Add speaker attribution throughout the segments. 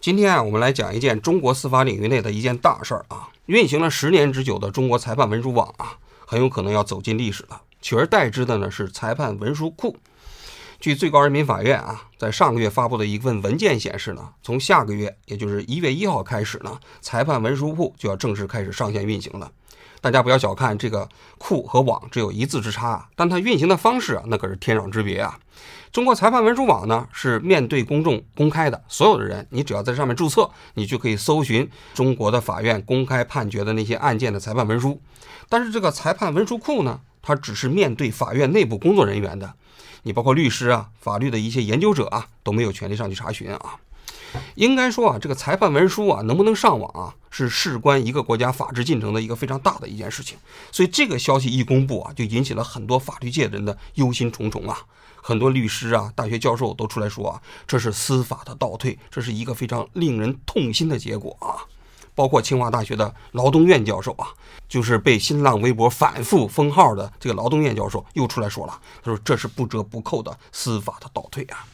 Speaker 1: 今天啊，我们来讲一件中国司法领域内的一件大事儿啊。运行了十年之久的中国裁判文书网啊，很有可能要走进历史了。取而代之的呢是裁判文书库。据最高人民法院啊，在上个月发布的一份文件显示呢，从下个月，也就是一月一号开始呢，裁判文书库就要正式开始上线运行了。大家不要小看这个库和网只有一字之差，但它运行的方式啊，那可是天壤之别啊。中国裁判文书网呢是面对公众公开的，所有的人你只要在上面注册，你就可以搜寻中国的法院公开判决的那些案件的裁判文书。但是这个裁判文书库呢，它只是面对法院内部工作人员的，你包括律师啊、法律的一些研究者啊都没有权利上去查询啊。应该说啊，这个裁判文书啊，能不能上网啊，是事关一个国家法治进程的一个非常大的一件事情。所以这个消息一公布啊，就引起了很多法律界人的忧心忡忡啊。很多律师啊、大学教授都出来说啊，这是司法的倒退，这是一个非常令人痛心的结果啊。包括清华大学的劳动院教授啊，就是被新浪微博反复封号的这个劳动院教授又出来说了，他说这是不折不扣的司法的倒退啊。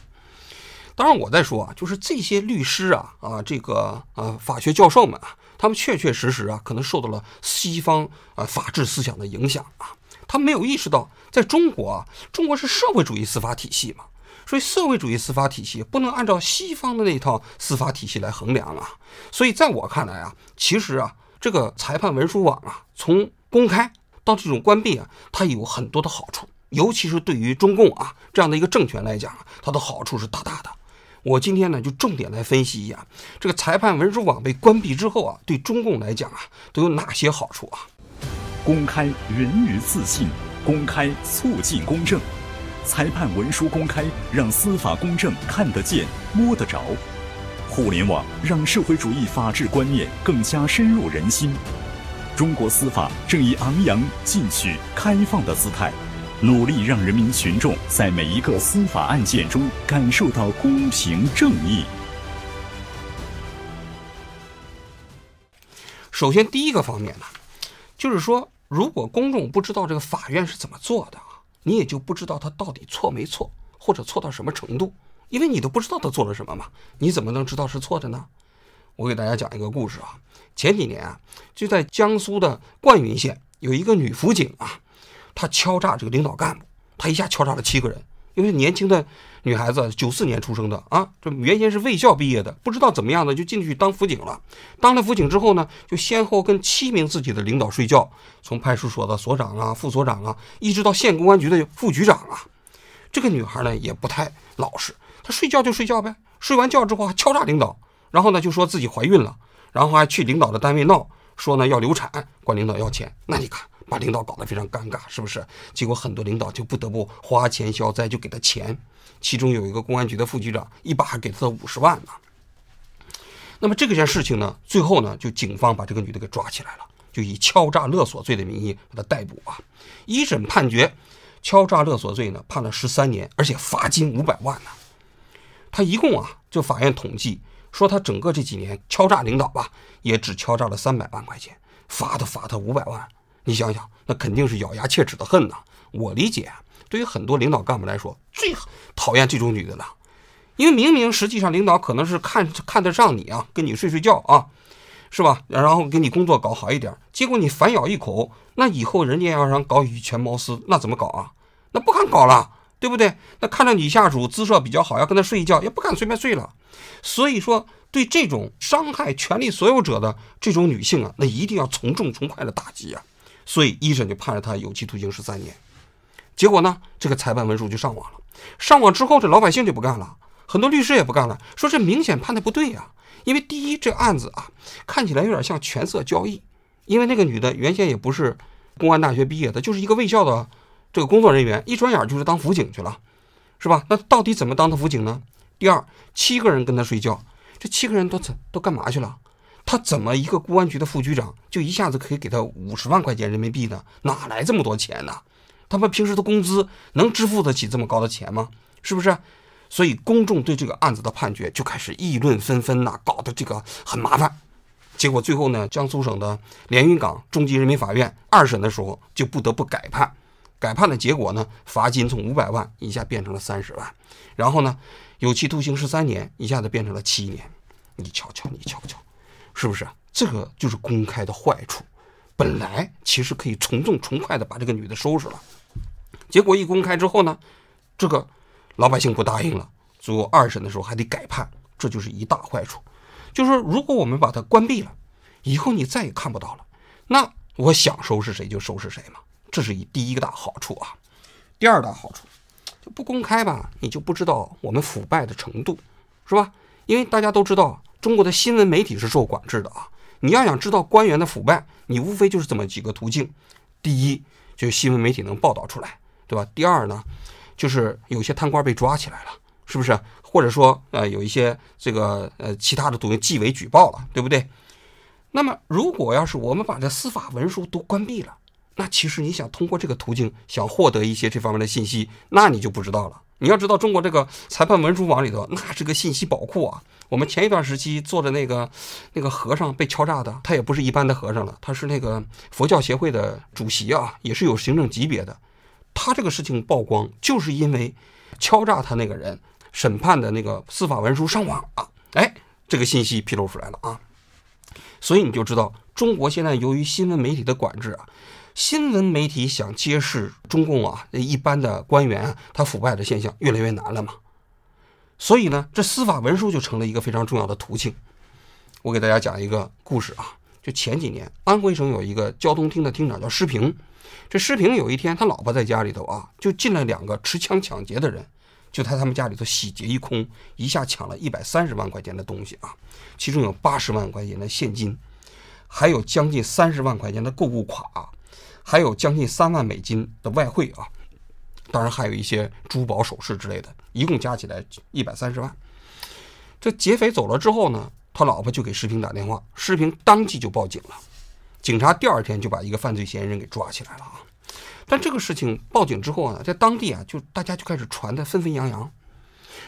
Speaker 1: 当然，我在说啊，就是这些律师啊啊，这个啊法学教授们啊，他们确确实实啊，可能受到了西方啊法治思想的影响啊，他没有意识到，在中国啊，中国是社会主义司法体系嘛，所以社会主义司法体系不能按照西方的那套司法体系来衡量啊。所以在我看来啊，其实啊，这个裁判文书网啊，从公开到这种关闭啊，它有很多的好处，尤其是对于中共啊这样的一个政权来讲，它的好处是大大的。我今天呢，就重点来分析一下这个裁判文书网被关闭之后啊，对中共来讲啊，都有哪些好处啊？
Speaker 2: 公开源于自信，公开促进公正，裁判文书公开让司法公正看得见、摸得着。互联网让社会主义法治观念更加深入人心。中国司法正以昂扬、进取、开放的姿态。努力让人民群众在每一个司法案件中感受到公平正义。
Speaker 1: 首先，第一个方面呢，就是说，如果公众不知道这个法院是怎么做的啊，你也就不知道他到底错没错，或者错到什么程度，因为你都不知道他做了什么嘛，你怎么能知道是错的呢？我给大家讲一个故事啊，前几年啊，就在江苏的灌云县有一个女辅警啊。她敲诈这个领导干部，她一下敲诈了七个人。因为年轻的女孩子，九四年出生的啊，这原先是卫校毕业的，不知道怎么样的就进去当辅警了。当了辅警之后呢，就先后跟七名自己的领导睡觉，从派出所的所长啊、副所长啊，一直到县公安局的副局长啊。这个女孩呢也不太老实，她睡觉就睡觉呗，睡完觉之后还敲诈领导，然后呢就说自己怀孕了，然后还去领导的单位闹，说呢要流产，管领导要钱。那你看。把领导搞得非常尴尬，是不是？结果很多领导就不得不花钱消灾，就给他钱。其中有一个公安局的副局长，一把还给他五十万呢。那么这个件事情呢，最后呢，就警方把这个女的给抓起来了，就以敲诈勒索罪的名义把她逮捕啊。一审判决，敲诈勒索罪呢，判了十三年，而且罚金五百万呢。他一共啊，就法院统计说，他整个这几年敲诈领导吧，也只敲诈了三百万块钱，罚他罚他五百万。你想想，那肯定是咬牙切齿的恨呐！我理解，对于很多领导干部来说，最讨厌这种女的了，因为明明实际上领导可能是看看得上你啊，跟你睡睡觉啊，是吧？然后给你工作搞好一点，结果你反咬一口，那以后人家要想搞以权谋私，那怎么搞啊？那不敢搞了，对不对？那看着你下属姿色比较好，要跟他睡一觉，也不敢随便睡了。所以说，对这种伤害权力所有者的这种女性啊，那一定要从重从快的打击啊！所以一审就判了他有期徒刑十三年，结果呢，这个裁判文书就上网了。上网之后，这老百姓就不干了，很多律师也不干了，说这明显判的不对呀。因为第一，这案子啊，看起来有点像权色交易，因为那个女的原先也不是公安大学毕业的，就是一个卫校的这个工作人员，一转眼就是当辅警去了，是吧？那到底怎么当的辅警呢？第二，七个人跟他睡觉，这七个人都怎都干嘛去了？他怎么一个公安局的副局长就一下子可以给他五十万块钱人民币呢？哪来这么多钱呢？他们平时的工资能支付得起这么高的钱吗？是不是？所以公众对这个案子的判决就开始议论纷纷呐，搞得这个很麻烦。结果最后呢，江苏省的连云港中级人民法院二审的时候就不得不改判。改判的结果呢，罚金从五百万一下变成了三十万，然后呢，有期徒刑十三年一下子变成了七年。你瞧瞧，你瞧瞧，是不是？这个就是公开的坏处。本来其实可以从重从快的把这个女的收拾了，结果一公开之后呢，这个老百姓不答应了，最后二审的时候还得改判，这就是一大坏处。就是说，如果我们把它关闭了，以后你再也看不到了，那我想收拾谁就收拾谁嘛，这是一第一个大好处啊。第二大好处，就不公开吧，你就不知道我们腐败的程度，是吧？因为大家都知道，中国的新闻媒体是受管制的啊。你要想知道官员的腐败，你无非就是这么几个途径：第一，就是新闻媒体能报道出来，对吧？第二呢，就是有些贪官被抓起来了，是不是？或者说，呃，有一些这个呃其他的途径，纪委举报了，对不对？那么，如果要是我们把这司法文书都关闭了，那其实你想通过这个途径想获得一些这方面的信息，那你就不知道了。你要知道，中国这个裁判文书网里头，那是个信息宝库啊。我们前一段时期做的那个那个和尚被敲诈的，他也不是一般的和尚了，他是那个佛教协会的主席啊，也是有行政级别的。他这个事情曝光，就是因为敲诈他那个人审判的那个司法文书上网了，哎，这个信息披露出来了啊。所以你就知道，中国现在由于新闻媒体的管制啊。新闻媒体想揭示中共啊一般的官员他腐败的现象越来越难了嘛，所以呢，这司法文书就成了一个非常重要的途径。我给大家讲一个故事啊，就前几年安徽省有一个交通厅的厅长叫施平，这施平有一天他老婆在家里头啊，就进来两个持枪抢劫的人，就在他们家里头洗劫一空，一下抢了一百三十万块钱的东西啊，其中有八十万块钱的现金，还有将近三十万块钱的购物卡。还有将近三万美金的外汇啊，当然还有一些珠宝首饰之类的，一共加起来一百三十万。这劫匪走了之后呢，他老婆就给石平打电话，石平当即就报警了。警察第二天就把一个犯罪嫌疑人给抓起来了啊。但这个事情报警之后呢，在当地啊，就大家就开始传的纷纷扬扬，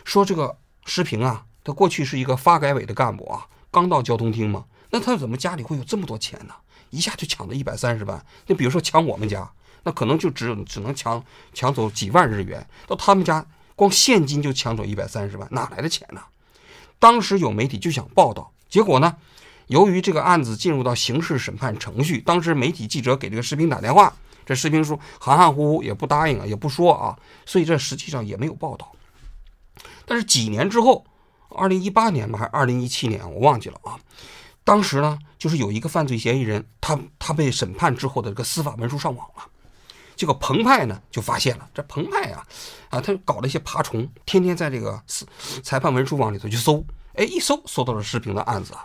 Speaker 1: 说这个石平啊，他过去是一个发改委的干部啊，刚到交通厅嘛，那他怎么家里会有这么多钱呢？一下就抢了一百三十万，那比如说抢我们家，那可能就只有只能抢抢走几万日元，到他们家光现金就抢走一百三十万，哪来的钱呢？当时有媒体就想报道，结果呢，由于这个案子进入到刑事审判程序，当时媒体记者给这个视频打电话，这视频说含含糊糊也不答应啊，也不说啊，所以这实际上也没有报道。但是几年之后，二零一八年吧，还是二零一七年，我忘记了啊。当时呢，就是有一个犯罪嫌疑人，他他被审判之后的这个司法文书上网了，这个澎湃呢就发现了，这澎湃啊，啊，他搞了一些爬虫，天天在这个裁判文书网里头去搜，哎，一搜搜到了视频的案子啊，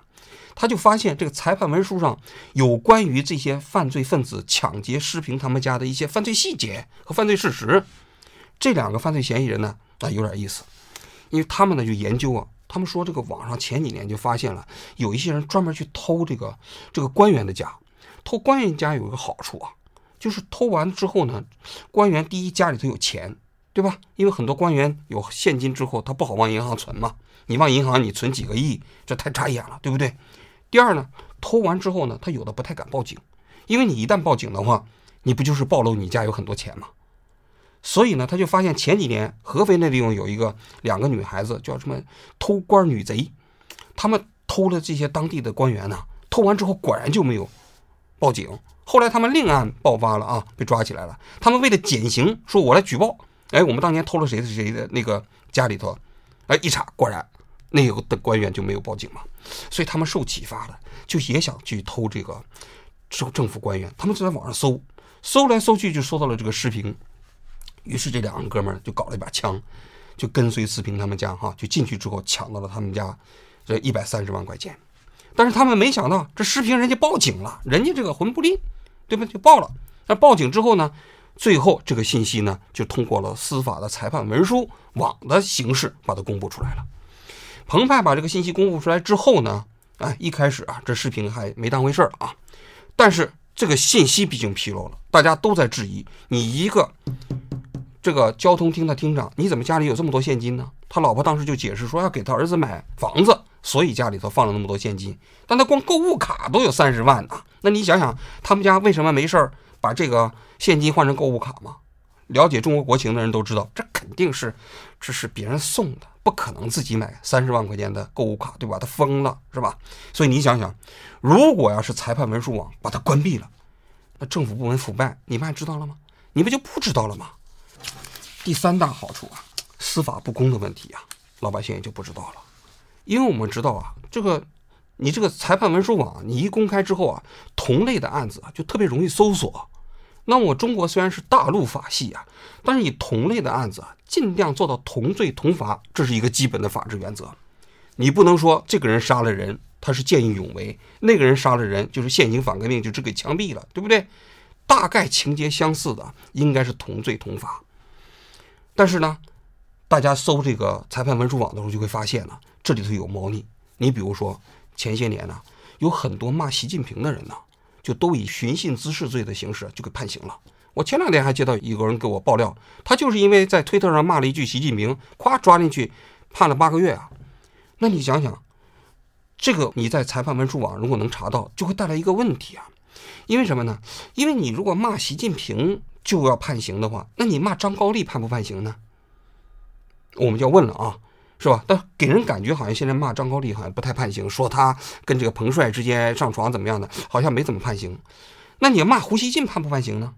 Speaker 1: 他就发现这个裁判文书上有关于这些犯罪分子抢劫视频他们家的一些犯罪细节和犯罪事实。这两个犯罪嫌疑人呢，啊，有点意思，因为他们呢就研究啊。他们说，这个网上前几年就发现了有一些人专门去偷这个这个官员的家，偷官员家有一个好处啊，就是偷完之后呢，官员第一家里头有钱，对吧？因为很多官员有现金之后，他不好往银行存嘛，你往银行你存几个亿，这太扎眼了，对不对？第二呢，偷完之后呢，他有的不太敢报警，因为你一旦报警的话，你不就是暴露你家有很多钱吗？所以呢，他就发现前几年合肥那地方有一个两个女孩子叫什么偷官女贼，他们偷了这些当地的官员呢，偷完之后果然就没有报警。后来他们另案爆发了啊，被抓起来了。他们为了减刑，说我来举报，哎，我们当年偷了谁的谁的那个家里头，哎，一查果然那个的官员就没有报警嘛。所以他们受启发了，就也想去偷这个政政府官员。他们就在网上搜，搜来搜去就搜到了这个视频。于是这两个哥们儿就搞了一把枪，就跟随四平他们家哈，就进去之后抢到了他们家这一百三十万块钱。但是他们没想到，这视频人家报警了，人家这个魂不吝，对吧？就报了。那报警之后呢，最后这个信息呢，就通过了司法的裁判文书网的形式把它公布出来了。澎湃把这个信息公布出来之后呢，哎，一开始啊，这视频还没当回事儿啊。但是这个信息毕竟披露了，大家都在质疑你一个。这个交通厅的厅长，你怎么家里有这么多现金呢？他老婆当时就解释说要给他儿子买房子，所以家里头放了那么多现金。但他光购物卡都有三十万呢。那你想想，他们家为什么没事儿把这个现金换成购物卡吗？了解中国国情的人都知道，这肯定是这是别人送的，不可能自己买三十万块钱的购物卡，对吧？他疯了，是吧？所以你想想，如果要是裁判文书网把它关闭了，那政府部门腐败，你们还知道了吗？你们就不知道了吗？第三大好处啊，司法不公的问题啊，老百姓也就不知道了，因为我们知道啊，这个你这个裁判文书网你一公开之后啊，同类的案子啊就特别容易搜索。那我中国虽然是大陆法系啊，但是以同类的案子啊，尽量做到同罪同罚，这是一个基本的法治原则。你不能说这个人杀了人，他是见义勇为；那个人杀了人，就是现行反革命，就只给枪毙了，对不对？大概情节相似的，应该是同罪同罚。但是呢，大家搜这个裁判文书网的时候，就会发现呢，这里头有猫腻。你比如说，前些年呢，有很多骂习近平的人呢。就都以寻衅滋事罪的形式就给判刑了。我前两天还接到一个人给我爆料，他就是因为在推特上骂了一句习近平，咵抓进去判了八个月啊。那你想想，这个你在裁判文书网如果能查到，就会带来一个问题啊。因为什么呢？因为你如果骂习近平就要判刑的话，那你骂张高丽判不判刑呢？我们就要问了啊。是吧？但给人感觉好像现在骂张高丽好像不太判刑，说他跟这个彭帅之间上床怎么样的，好像没怎么判刑。那你骂胡锡进判不判刑呢？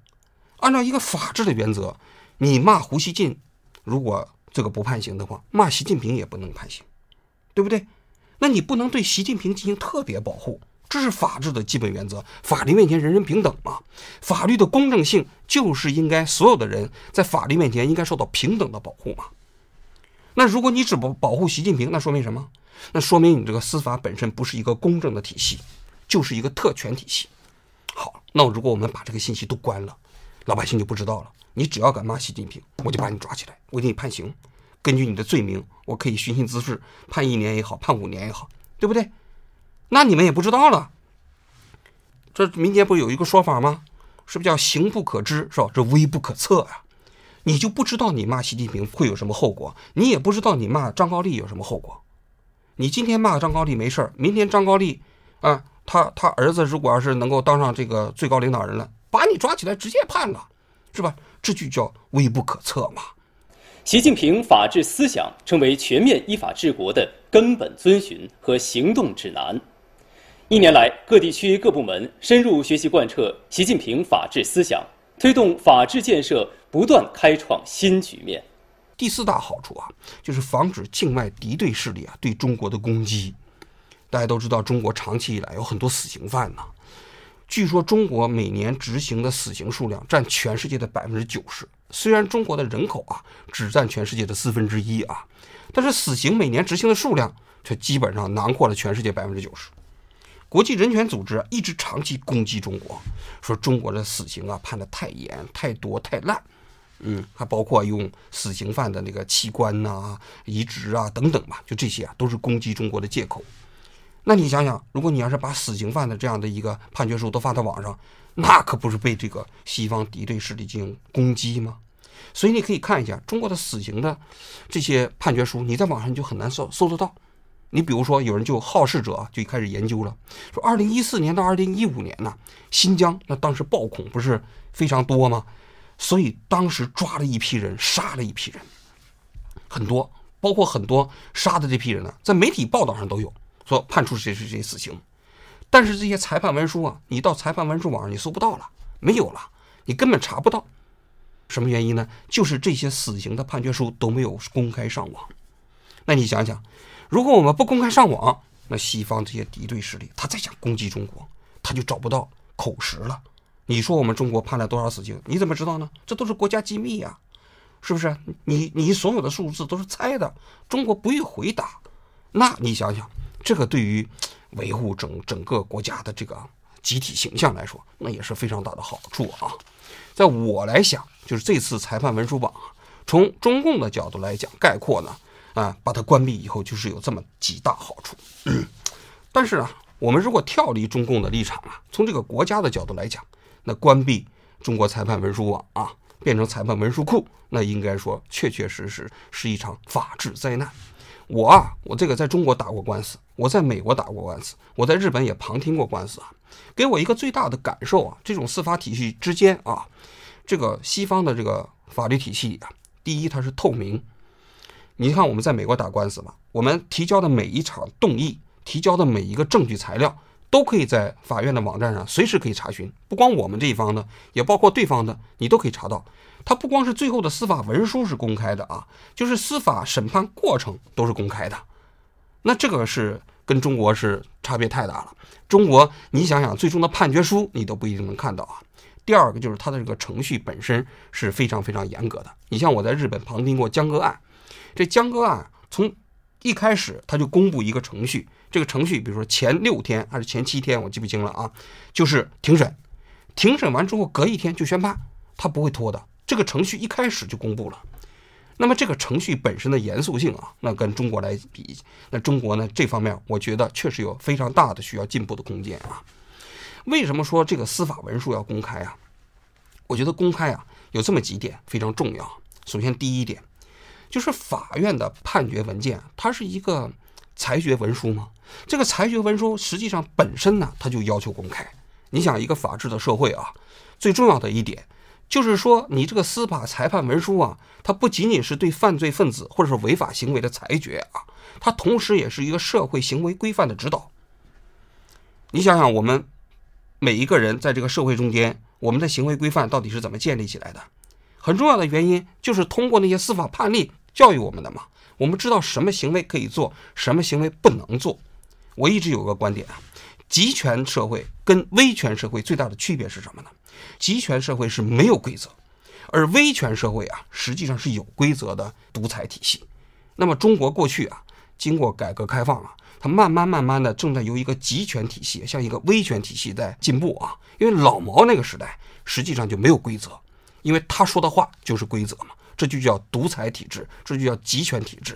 Speaker 1: 按照一个法治的原则，你骂胡锡进，如果这个不判刑的话，骂习近平也不能判刑，对不对？那你不能对习近平进行特别保护，这是法治的基本原则。法律面前人人平等嘛，法律的公正性就是应该所有的人在法律面前应该受到平等的保护嘛。那如果你只保保护习近平，那说明什么？那说明你这个司法本身不是一个公正的体系，就是一个特权体系。好，那如果我们把这个信息都关了，老百姓就不知道了。你只要敢骂习近平，我就把你抓起来，我给你判刑。根据你的罪名，我可以寻衅滋事，判一年也好，判五年也好，对不对？那你们也不知道了。这民间不有一个说法吗？是不是叫刑不可知，是吧？这危不可测呀。你就不知道你骂习近平会有什么后果，你也不知道你骂张高丽有什么后果。你今天骂张高丽没事儿，明天张高丽啊，他他儿子如果要是能够当上这个最高领导人了，把你抓起来直接判了，是吧？这就叫微不可测嘛。
Speaker 3: 习近平法治思想成为全面依法治国的根本遵循和行动指南。一年来，各地区各部门深入学习贯彻习近平法治思想。推动法治建设不断开创新局面。
Speaker 1: 第四大好处啊，就是防止境外敌对势力啊对中国的攻击。大家都知道，中国长期以来有很多死刑犯呢。据说中国每年执行的死刑数量占全世界的百分之九十。虽然中国的人口啊只占全世界的四分之一啊，但是死刑每年执行的数量却基本上囊括了全世界百分之九十。国际人权组织一直长期攻击中国，说中国的死刑啊判的太严、太多、太烂，嗯，还包括用死刑犯的那个器官呐、移植啊等等吧，就这些啊都是攻击中国的借口。那你想想，如果你要是把死刑犯的这样的一个判决书都发到网上，那可不是被这个西方敌对势力进行攻击吗？所以你可以看一下中国的死刑的这些判决书，你在网上就很难搜搜得到。你比如说，有人就好事者就开始研究了，说二零一四年到二零一五年呢，新疆那当时暴恐不是非常多吗？所以当时抓了一批人，杀了一批人，很多，包括很多杀的这批人呢，在媒体报道上都有说判处谁谁谁死刑，但是这些裁判文书啊，你到裁判文书网上你搜不到了，没有了，你根本查不到，什么原因呢？就是这些死刑的判决书都没有公开上网，那你想想。如果我们不公开上网，那西方这些敌对势力，他再想攻击中国，他就找不到口实了。你说我们中国判了多少死刑？你怎么知道呢？这都是国家机密呀，是不是？你你所有的数字都是猜的，中国不予回答。那你想想，这个对于维护整整个国家的这个集体形象来说，那也是非常大的好处啊。在我来想，就是这次裁判文书网，从中共的角度来讲，概括呢。啊，把它关闭以后，就是有这么几大好处。但是啊，我们如果跳离中共的立场啊，从这个国家的角度来讲，那关闭中国裁判文书网啊，变成裁判文书库，那应该说确确实实是一场法治灾难。我啊，我这个在中国打过官司，我在美国打过官司，我在日本也旁听过官司啊。给我一个最大的感受啊，这种司法体系之间啊，这个西方的这个法律体系啊，第一它是透明。你看我们在美国打官司嘛，我们提交的每一场动议，提交的每一个证据材料，都可以在法院的网站上随时可以查询。不光我们这一方的，也包括对方的，你都可以查到。它不光是最后的司法文书是公开的啊，就是司法审判过程都是公开的。那这个是跟中国是差别太大了。中国，你想想，最终的判决书你都不一定能看到啊。第二个就是它的这个程序本身是非常非常严格的。你像我在日本旁听过江歌案。这江歌案从一开始他就公布一个程序，这个程序比如说前六天还是前七天，我记不清了啊，就是庭审，庭审完之后隔一天就宣判，他不会拖的。这个程序一开始就公布了，那么这个程序本身的严肃性啊，那跟中国来比，那中国呢这方面我觉得确实有非常大的需要进步的空间啊。为什么说这个司法文书要公开啊？我觉得公开啊有这么几点非常重要。首先第一点。就是法院的判决文件，它是一个裁决文书吗？这个裁决文书实际上本身呢，它就要求公开。你想，一个法治的社会啊，最重要的一点就是说，你这个司法裁判文书啊，它不仅仅是对犯罪分子或者是违法行为的裁决啊，它同时也是一个社会行为规范的指导。你想想，我们每一个人在这个社会中间，我们的行为规范到底是怎么建立起来的？很重要的原因就是通过那些司法判例教育我们的嘛。我们知道什么行为可以做，什么行为不能做。我一直有个观点啊，集权社会跟威权社会最大的区别是什么呢？集权社会是没有规则，而威权社会啊，实际上是有规则的独裁体系。那么中国过去啊，经过改革开放啊，它慢慢慢慢的正在由一个集权体系向一个威权体系在进步啊。因为老毛那个时代实际上就没有规则。因为他说的话就是规则嘛，这就叫独裁体制，这就叫集权体制。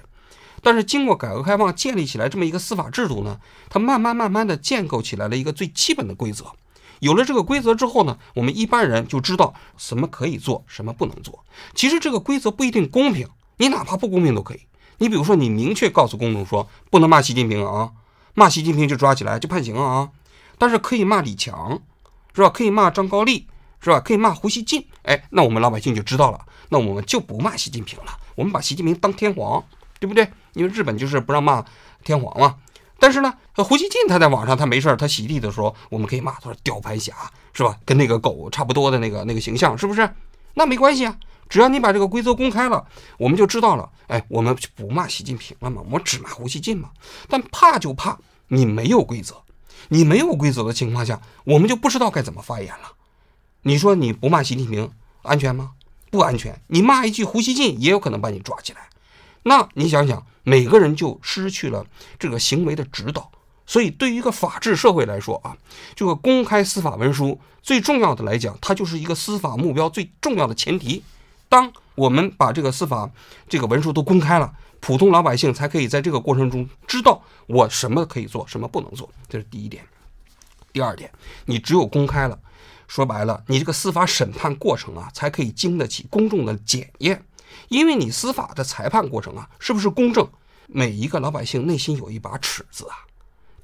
Speaker 1: 但是经过改革开放建立起来这么一个司法制度呢，它慢慢慢慢的建构起来了一个最基本的规则。有了这个规则之后呢，我们一般人就知道什么可以做，什么不能做。其实这个规则不一定公平，你哪怕不公平都可以。你比如说，你明确告诉公众说不能骂习近平啊，骂习近平就抓起来就判刑了啊，但是可以骂李强，是吧？可以骂张高丽。是吧？可以骂胡锡进，哎，那我们老百姓就知道了。那我们就不骂习近平了，我们把习近平当天皇，对不对？因为日本就是不让骂天皇嘛。但是呢，胡锡进他在网上他没事他洗地的时候，我们可以骂他说吊盘侠，是吧？跟那个狗差不多的那个那个形象，是不是？那没关系啊，只要你把这个规则公开了，我们就知道了。哎，我们不骂习近平了嘛，我们只骂胡锡进嘛。但怕就怕你没有规则，你没有规则的情况下，我们就不知道该怎么发言了。你说你不骂习近平安全吗？不安全。你骂一句胡锡进，也有可能把你抓起来。那你想想，每个人就失去了这个行为的指导。所以，对于一个法治社会来说啊，这个公开司法文书最重要的来讲，它就是一个司法目标最重要的前提。当我们把这个司法这个文书都公开了，普通老百姓才可以在这个过程中知道我什么可以做，什么不能做。这是第一点。第二点，你只有公开了。说白了，你这个司法审判过程啊，才可以经得起公众的检验，因为你司法的裁判过程啊，是不是公正？每一个老百姓内心有一把尺子啊。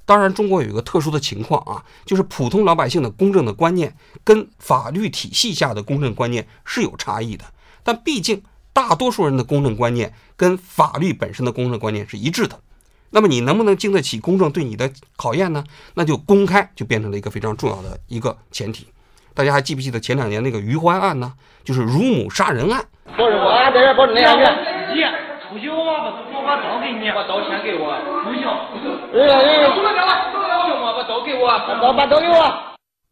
Speaker 1: 当然，中国有一个特殊的情况啊，就是普通老百姓的公正的观念跟法律体系下的公正观念是有差异的。但毕竟大多数人的公正观念跟法律本身的公正观念是一致的。那么你能不能经得起公正对你的考验呢？那就公开就变成了一个非常重要的一个前提。大家还记不记得前两年那个余欢案呢？就是乳母杀人案。
Speaker 4: 不是我，在这保证那样
Speaker 5: 子。姐，不行，我把我把刀给你，
Speaker 4: 把刀先给我。
Speaker 5: 不行。
Speaker 4: 哎哎，
Speaker 5: 不能给我，不能给我，
Speaker 4: 把刀给我，刀把刀给我。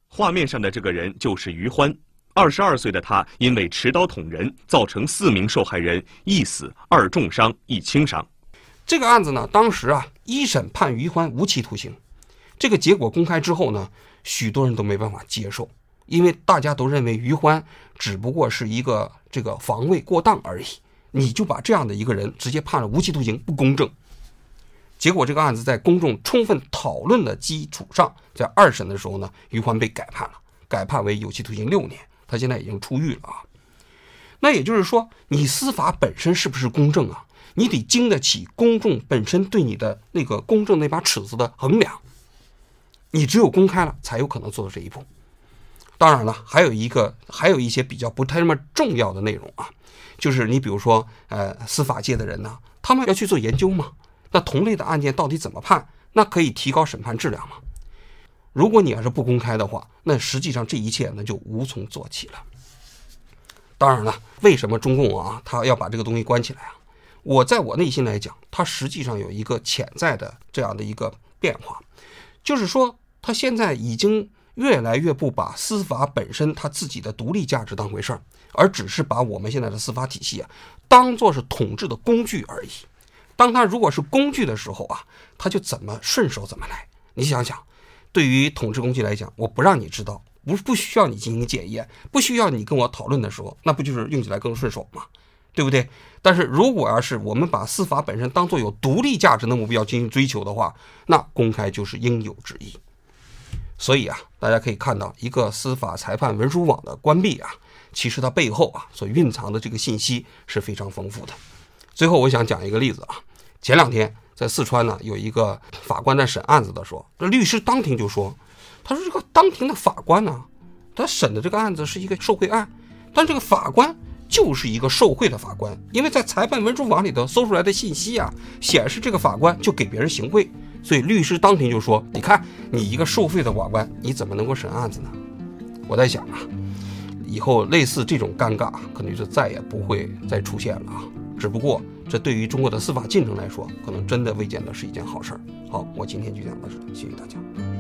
Speaker 2: 画面上的这个人就是余欢，二十二岁的他因为持刀捅人，造成四名受害人一死二重伤一轻伤。
Speaker 1: 这个案子呢，当时啊，一审判于欢无期徒刑。这个结果公开之后呢，许多人都没办法接受。因为大家都认为于欢只不过是一个这个防卫过当而已，你就把这样的一个人直接判了无期徒刑，不公正。结果这个案子在公众充分讨论的基础上，在二审的时候呢，于欢被改判了，改判为有期徒刑六年，他现在已经出狱了啊。那也就是说，你司法本身是不是公正啊？你得经得起公众本身对你的那个公正那把尺子的衡量。你只有公开了，才有可能做到这一步。当然了，还有一个，还有一些比较不太那么重要的内容啊，就是你比如说，呃，司法界的人呢，他们要去做研究吗？那同类的案件到底怎么判？那可以提高审判质量吗？如果你要是不公开的话，那实际上这一切那就无从做起了。当然了，为什么中共啊他要把这个东西关起来啊？我在我内心来讲，它实际上有一个潜在的这样的一个变化，就是说，他现在已经越来越不把司法本身它自己的独立价值当回事儿，而只是把我们现在的司法体系啊当做是统治的工具而已。当他如果是工具的时候啊，他就怎么顺手怎么来。你想想，对于统治工具来讲，我不让你知道，不不需要你进行检验，不需要你跟我讨论的时候，那不就是用起来更顺手吗？对不对？但是如果要是我们把司法本身当做有独立价值的目标进行追求的话，那公开就是应有之义。所以啊，大家可以看到，一个司法裁判文书网的关闭啊，其实它背后啊所蕴藏的这个信息是非常丰富的。最后，我想讲一个例子啊。前两天在四川呢，有一个法官在审案子的时候，这律师当庭就说：“他说这个当庭的法官呢，他审的这个案子是一个受贿案，但这个法官就是一个受贿的法官，因为在裁判文书网里头搜出来的信息啊，显示这个法官就给别人行贿，所以律师当庭就说：你看你一个受贿的法官，你怎么能够审案子呢？我在想啊，以后类似这种尴尬，可能就再也不会再出现了啊。”只不过，这对于中国的司法进程来说，可能真的未见得是一件好事儿。好，我今天就讲到这里，谢谢大家。